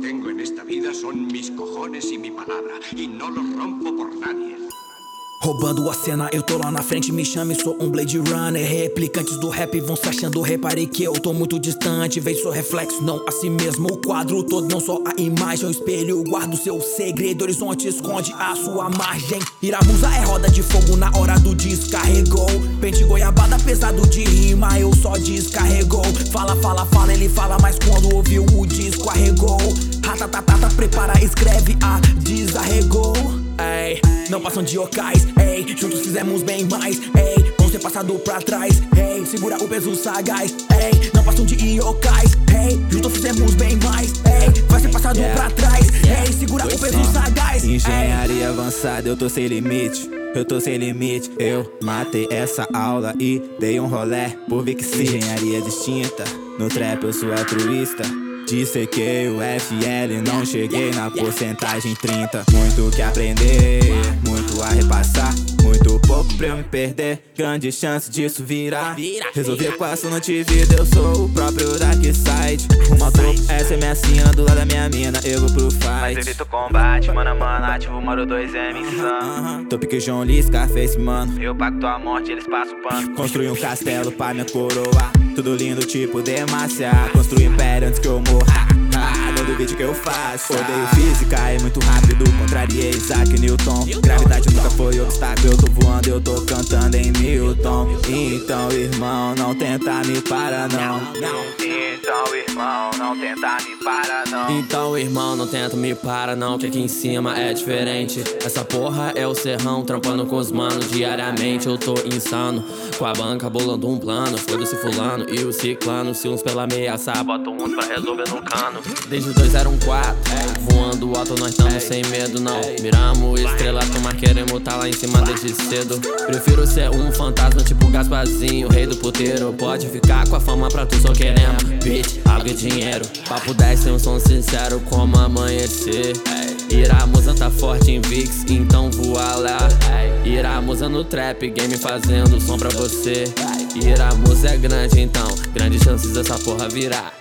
tengo en esta vida son mis cojones y mi palabra, y no los rompo por nadie. Roubando a cena, eu tô lá na frente, me chame, sou um Blade Runner. Replicantes do rap vão se achando, reparei que eu tô muito distante. Vejo seu reflexo, não a si mesmo. O quadro todo, não só a imagem, o espelho. Guarda o seu segredo, horizonte esconde a sua margem. Iramusa é roda de fogo na hora do descarregou. Pente goiabada pesado de rima, eu só descarregou. Fala, fala, fala, ele fala, mas quando ouviu o disco arregou. Ratatatata, prepara, escreve, a desarregou. Ei, não passam de ocais, ei, juntos fizemos bem mais, ei, vão ser passado pra trás, ei, segura o peso sagaz, ei, não passam de iocais, ei, juntos fizemos bem mais, ei, vai ser passado Yeah. pra trás, Yeah. ei, segura o Pois peso sim. sagaz, ei. Engenharia avançada, eu tô sem limite. Eu tô sem limite, eu matei essa aula e dei um rolé por ver que sim. Engenharia distinta, no trap eu sou altruísta. Dissequei o FL, não cheguei na porcentagem 30. Muito que aprender, muito a repassar. Muito pouco pra eu me perder, grande chance disso virar. Resolvi a sua de vida, eu sou o próprio Dark Side. Rumo ao topo, essa é minha sina, do lado da minha mina, eu vou pro Mas fight. evita o combate, mano a mano, ativo moro 2M insano. Tô pique João Lee, Scarface, mano. Eu pago tua morte, eles passam o pano. Construí um castelo pra minha coroa. Tudo lindo, tipo Demacia. Construí um império antes que eu morra. Duvide que eu faço. Odeio física, é muito rápido. Contrariei Isaac Newton. Gravidade nunca foi obstáculo. Eu tô voando, eu tô cantando em Milton. Então, irmão, não tenta me parar, não. Então, irmão, não tenta me parar, não. Então, irmão, não tenta me para não, que aqui em cima é diferente. Essa porra é o serrão, trampando com os manos diariamente. Eu tô insano, com a banca bolando um plano. Foda-se fulano e o ciclano. Se uns pela ameaça, botam uns pra resolver no cano. Desde 204, voando alto, nós tamo sem medo, não. Miramos estrela, tomar queremos tá lá em cima desde cedo. Prefiro ser um fantasma tipo Gasparzinho, rei do puteiro. Pode ficar com a fama pra tu, só queremos beat, água e dinheiro. Papo 10 tem um som sincero como amanhecer. Iramusa tá forte em VIX, então voa lá. Iramusa no trap, game fazendo som pra você. Iramusa é grande, então, grandes chances dessa porra virar.